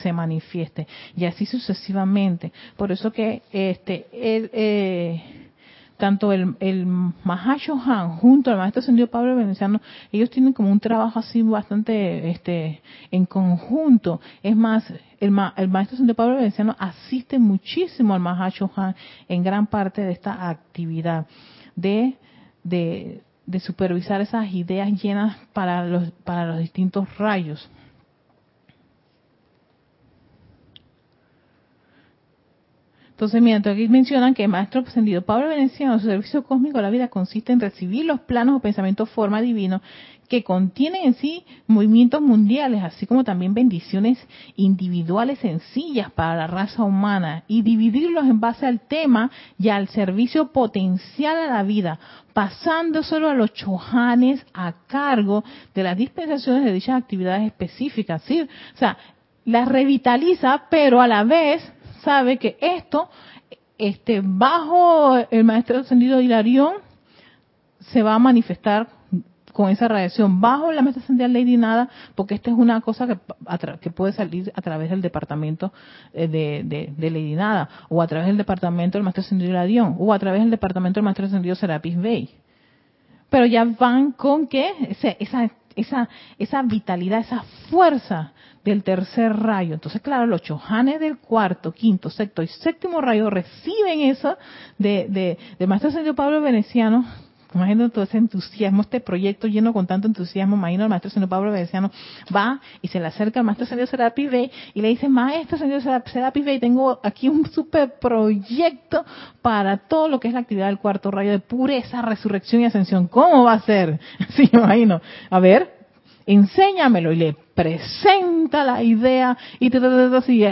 se manifieste. Y así sucesivamente. Por eso que este, eh, tanto el, el Mahashohan junto al maestro ascendido Pablo Veneciano, ellos tienen como un trabajo así bastante este en conjunto. Es más, el, el maestro ascendido Pablo Veneciano asiste muchísimo al Mahashohan en gran parte de esta actividad de, de, de supervisar esas ideas llenas para los, para los distintos rayos. Entonces, mientras aquí mencionan que el maestro ascendido Pablo Veneciano, su servicio cósmico a la vida consiste en recibir los planos o pensamientos forma divino que contienen en sí movimientos mundiales, así como también bendiciones individuales sencillas para la raza humana y dividirlos en base al tema y al servicio potencial a la vida, pasando solo a los chojanes a cargo de las dispensaciones de dichas actividades específicas. ¿sí? O sea, las revitaliza, pero a la vez sabe que esto, este, bajo el maestro ascendido Hilarión, se va a manifestar con esa radiación bajo la maestra ascendida Lady Nada, porque esta es una cosa que, que puede salir a través del departamento eh, de, Lady Nada, o a través del departamento del maestro ascendido Hilarión, o a través del departamento del maestro ascendido Serapis Bey. Pero ya van con que esa, esa, esa vitalidad, esa fuerza del tercer rayo. Entonces, claro, los chojanes del cuarto, quinto, sexto y séptimo rayo reciben eso de, de, de Maestro Ascendido Pablo Veneciano. Imagino todo ese entusiasmo, este proyecto lleno con tanto entusiasmo. Imagino el Maestro Ascendido Pablo Veneciano va y se le acerca al Maestro Ascendido Serapis Bey y le dice, Maestro Ascendido Serapis Bey, tengo aquí un super proyecto para todo lo que es la actividad del cuarto rayo de pureza, resurrección y ascensión. ¿Cómo va a ser? Sí, imagino. A ver, enséñamelo y le presenta la idea y te,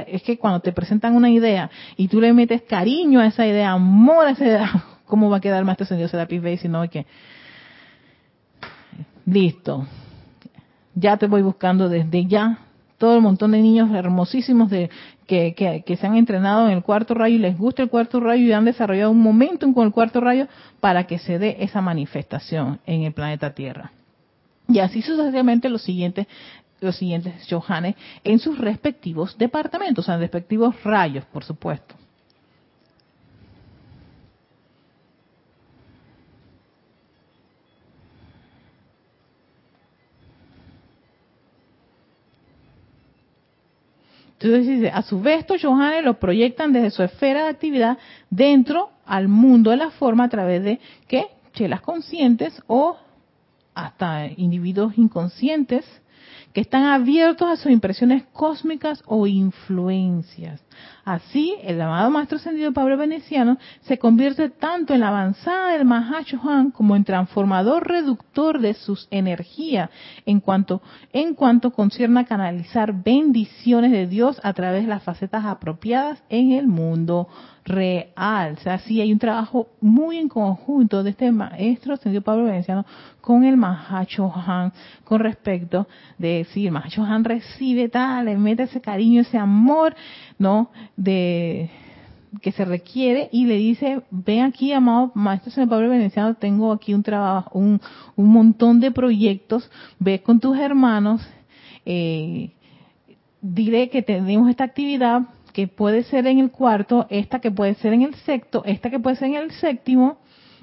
es que cuando te presentan una idea y tú le metes cariño a esa idea, amor a esa idea, ¿cómo va a quedar más Señor Serapis Bay si no que listo, ya te voy buscando desde ya todo el montón de niños hermosísimos de que, que, se han entrenado en el cuarto rayo y les gusta el cuarto rayo y han desarrollado un momentum con el cuarto rayo para que se dé esa manifestación en el planeta Tierra. Y así sucesivamente los siguientes los siguientes Johanes en sus respectivos departamentos, o sea, en respectivos rayos, por supuesto. Entonces dice, a su vez estos Johanes lo proyectan desde su esfera de actividad dentro al mundo de la forma a través de ¿qué? chelas conscientes o hasta individuos inconscientes que están abiertos a sus impresiones cósmicas o influencias. Así, el amado Maestro Ascendido Pablo Veneciano se convierte tanto en la avanzada del Mahashohan como en transformador reductor de sus energías en cuanto, en cuanto concierne a canalizar bendiciones de Dios a través de las facetas apropiadas en el mundo real. O sea, sí hay un trabajo muy en conjunto de este maestro ascendido Pablo Veneciano con el Han con respecto de si el Han recibe tal, le mete ese cariño, ese amor, ¿no? De que se requiere y le dice, ven aquí, amado maestro San Pablo Veneciano, tengo aquí un trabajo, un, un montón de proyectos, ve con tus hermanos, eh, diré que tenemos esta actividad que puede ser en el cuarto, esta que puede ser en el sexto, esta que puede ser en el séptimo,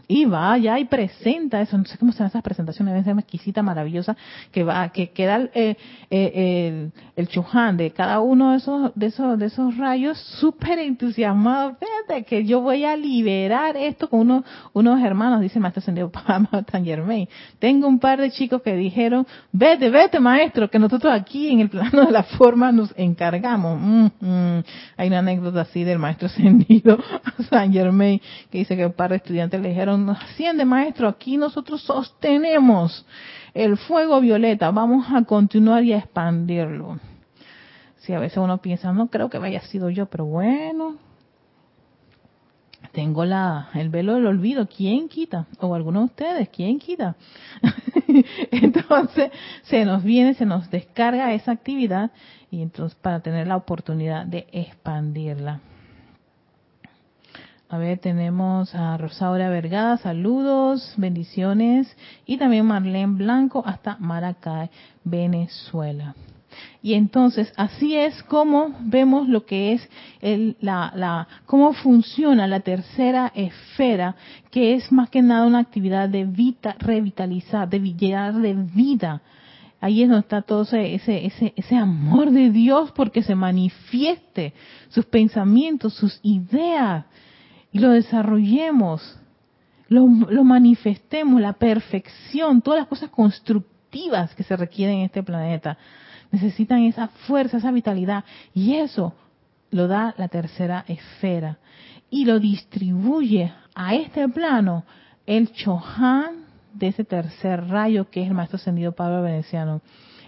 y va ya y presenta eso, no sé cómo llaman esas presentaciones, deben ser exquisita, maravillosa, que va, que queda eh, eh, el, el de cada uno de esos, de esos, de esos rayos súper entusiasmado, fíjate que yo voy a liberar esto con unos, unos hermanos, dice el maestro Sendido Tan Germain. Tengo un par de chicos que dijeron, vete, vete maestro, que nosotros aquí en el plano de la forma nos encargamos. Mm, mm. Hay una anécdota así del maestro Sendido San Germain, que dice que un par de estudiantes le dijeron, asciende maestro, aquí nosotros sostenemos el fuego violeta, vamos a continuar y a expandirlo. Si a veces uno piensa, no creo que haya sido yo, pero bueno, tengo la el velo del olvido, ¿quién quita? O alguno de ustedes, ¿quién quita? entonces se nos viene, se nos descarga esa actividad y entonces para tener la oportunidad de expandirla. A ver, tenemos a Rosaura Vergada, saludos, bendiciones. Y también Marlene Blanco hasta Maracay, Venezuela. Y entonces, así es como vemos lo que es el, la, la, cómo funciona la tercera esfera, que es más que nada una actividad de vida, revitalizar, de llenar de vida. Ahí es donde está todo ese, ese, ese amor de Dios porque se manifieste sus pensamientos, sus ideas y lo desarrollemos, lo, manifestemos, la perfección, todas las cosas constructivas que se requieren en este planeta. Necesitan esa fuerza, esa vitalidad. Y eso lo da la tercera esfera. Y lo distribuye a este plano el Chohan de ese tercer rayo que es el maestro ascendido Pablo Veneciano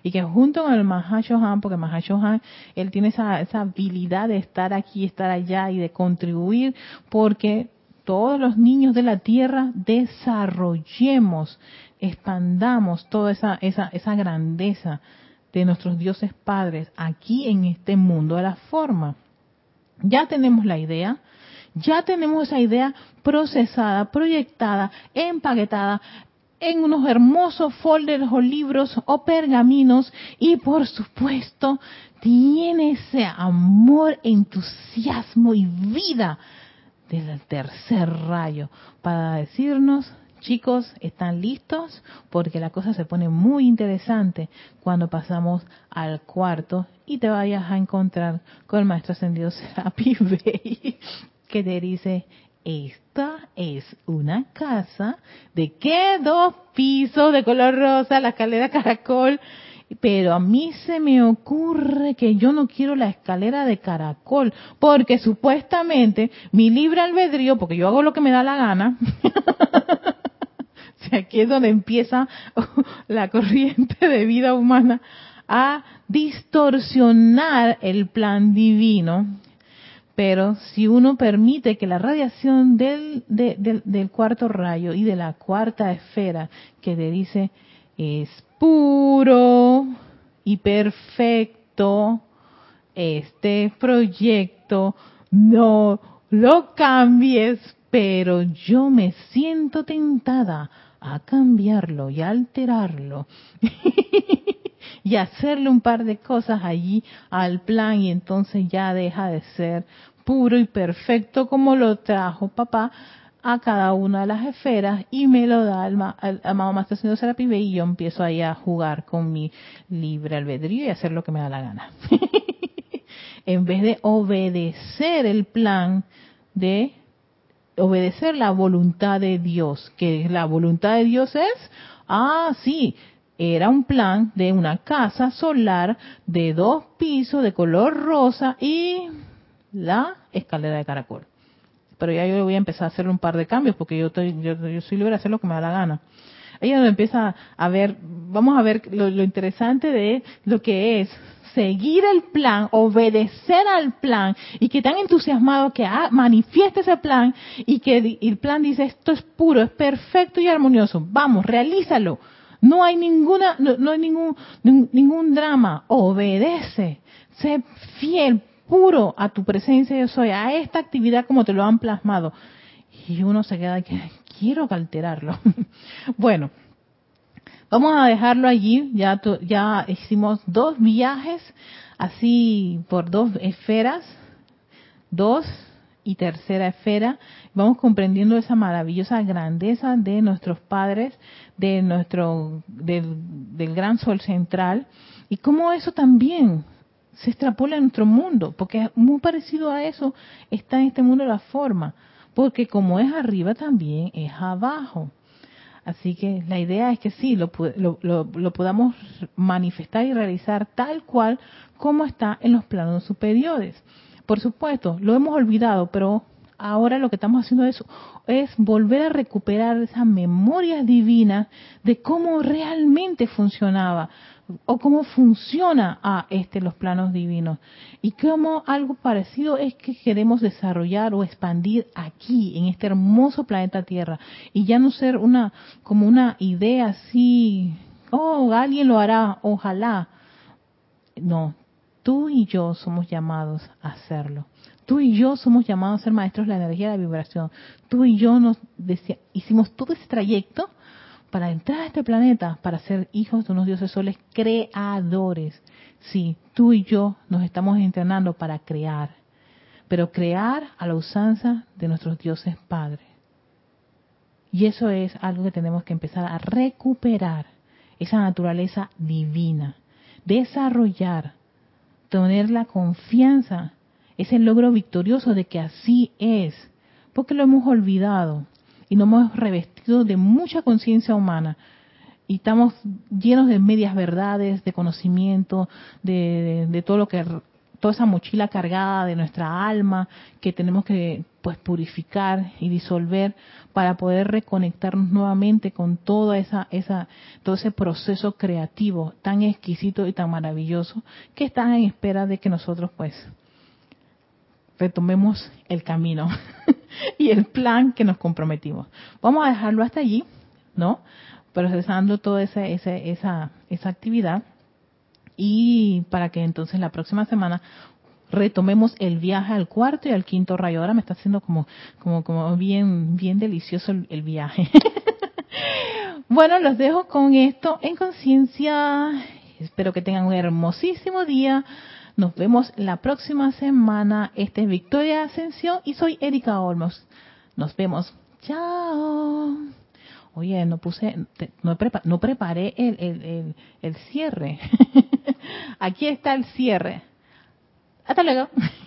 y que junto con el Mahashohan, porque Mahashohan, él tiene esa, esa habilidad de estar aquí, estar allá y de contribuir, porque todos los niños de la tierra desarrollemos, expandamos toda esa, esa, esa grandeza de nuestros dioses padres aquí en este mundo de la forma. Ya tenemos la idea, ya tenemos esa idea procesada, proyectada, empaquetada, en unos hermosos folders o libros o pergaminos y por supuesto tiene ese amor, entusiasmo y vida del tercer rayo para decirnos, chicos, ¿están listos? Porque la cosa se pone muy interesante cuando pasamos al cuarto y te vayas a encontrar con el maestro ascendido Serapi Bey que te dice, esta es una casa de qué dos pisos de color rosa, la escalera caracol, pero a mí se me ocurre que yo no quiero la escalera de caracol, porque supuestamente mi libre albedrío, porque yo hago lo que me da la gana, aquí es donde empieza la corriente de vida humana a distorsionar el plan divino pero si uno permite que la radiación del, del cuarto rayo y de la cuarta esfera que te dice es puro y perfecto, este proyecto no lo cambies, pero yo me siento tentada a cambiarlo y alterarlo y hacerle un par de cosas allí al plan y entonces ya deja de ser puro y perfecto como lo trajo papá a cada una de las esferas y me lo da el, amado Maestro Señor Serapi y yo empiezo ahí a jugar con mi libre albedrío y hacer lo que me da la gana. en vez de obedecer el plan de obedecer la voluntad de Dios, que la voluntad de Dios es, ah, sí, era un plan de una casa solar de dos pisos de color rosa y la escalera de caracol. Pero ya yo voy a empezar a hacer un par de cambios porque yo, estoy, yo, soy libre de hacer lo que me da la gana. Ella empieza a ver, vamos a ver lo, interesante de lo que es seguir el plan, obedecer al plan y que tan entusiasmado que ah, manifieste ese plan y que el plan dice esto es puro, es perfecto y armonioso. Vamos, realízalo. No hay ninguna, no, hay ningún, ningún drama. Obedece. Sé fiel, puro a tu presencia yo soy, a esta actividad como te lo han plasmado. Y uno se queda que quiero alterarlo. bueno, Vamos a dejarlo allí, ya, ya hicimos dos viajes así por dos esferas, dos y tercera esfera, vamos comprendiendo esa maravillosa grandeza de nuestros padres, de nuestro, del, del gran sol central, y cómo eso también se extrapola en nuestro mundo, porque muy parecido a eso está en este mundo la forma, porque como es arriba también es abajo. Así que la idea es que sí, lo, lo, podamos manifestar y realizar tal cual como está en los planos superiores. Por supuesto, lo hemos olvidado, pero ahora lo que estamos haciendo es, es volver a recuperar esa memoria divina de cómo realmente funcionaba o cómo funciona a este los planos divinos. Y cómo algo parecido es que queremos desarrollar o expandir aquí en este hermoso planeta Tierra. Y ya no ser una como una idea así oh alguien lo hará ojalá no tú y yo somos llamados a hacerlo tú y yo somos llamados a ser maestros de la energía de la vibración tú y yo nos hicimos todo ese trayecto para entrar a este planeta, para ser hijos de unos dioses soles creadores. Sí, tú y yo nos estamos entrenando para crear, pero crear a la usanza de nuestros dioses padres. Y eso es algo que tenemos que empezar a recuperar, esa naturaleza divina, desarrollar, tener la confianza, ese logro victorioso de que así es, porque lo hemos olvidado y nos hemos revestido de mucha conciencia humana. Y estamos llenos de medias verdades, de conocimiento, de, todo lo que toda esa mochila cargada de nuestra alma que tenemos que pues purificar y disolver para poder reconectarnos nuevamente con toda esa esa todo ese proceso creativo tan exquisito y tan maravilloso que está en espera de que nosotros pues retomemos el camino y el plan que nos comprometimos. Vamos a dejarlo hasta allí, ¿no? Procesando toda esa, esa, esa, esa actividad y para que entonces la próxima semana retomemos el viaje al cuarto y al quinto rayo. Ahora me está haciendo como, como, como bien, bien delicioso el viaje. bueno, los dejo con esto en conciencia. Espero que tengan un hermosísimo día. Nos vemos la próxima semana. Este es Victoria Ascensión y soy Erika Olmos. Nos vemos. Chao. Oye, no puse, no, no preparé el, el, el cierre. Aquí está el cierre. Hasta luego.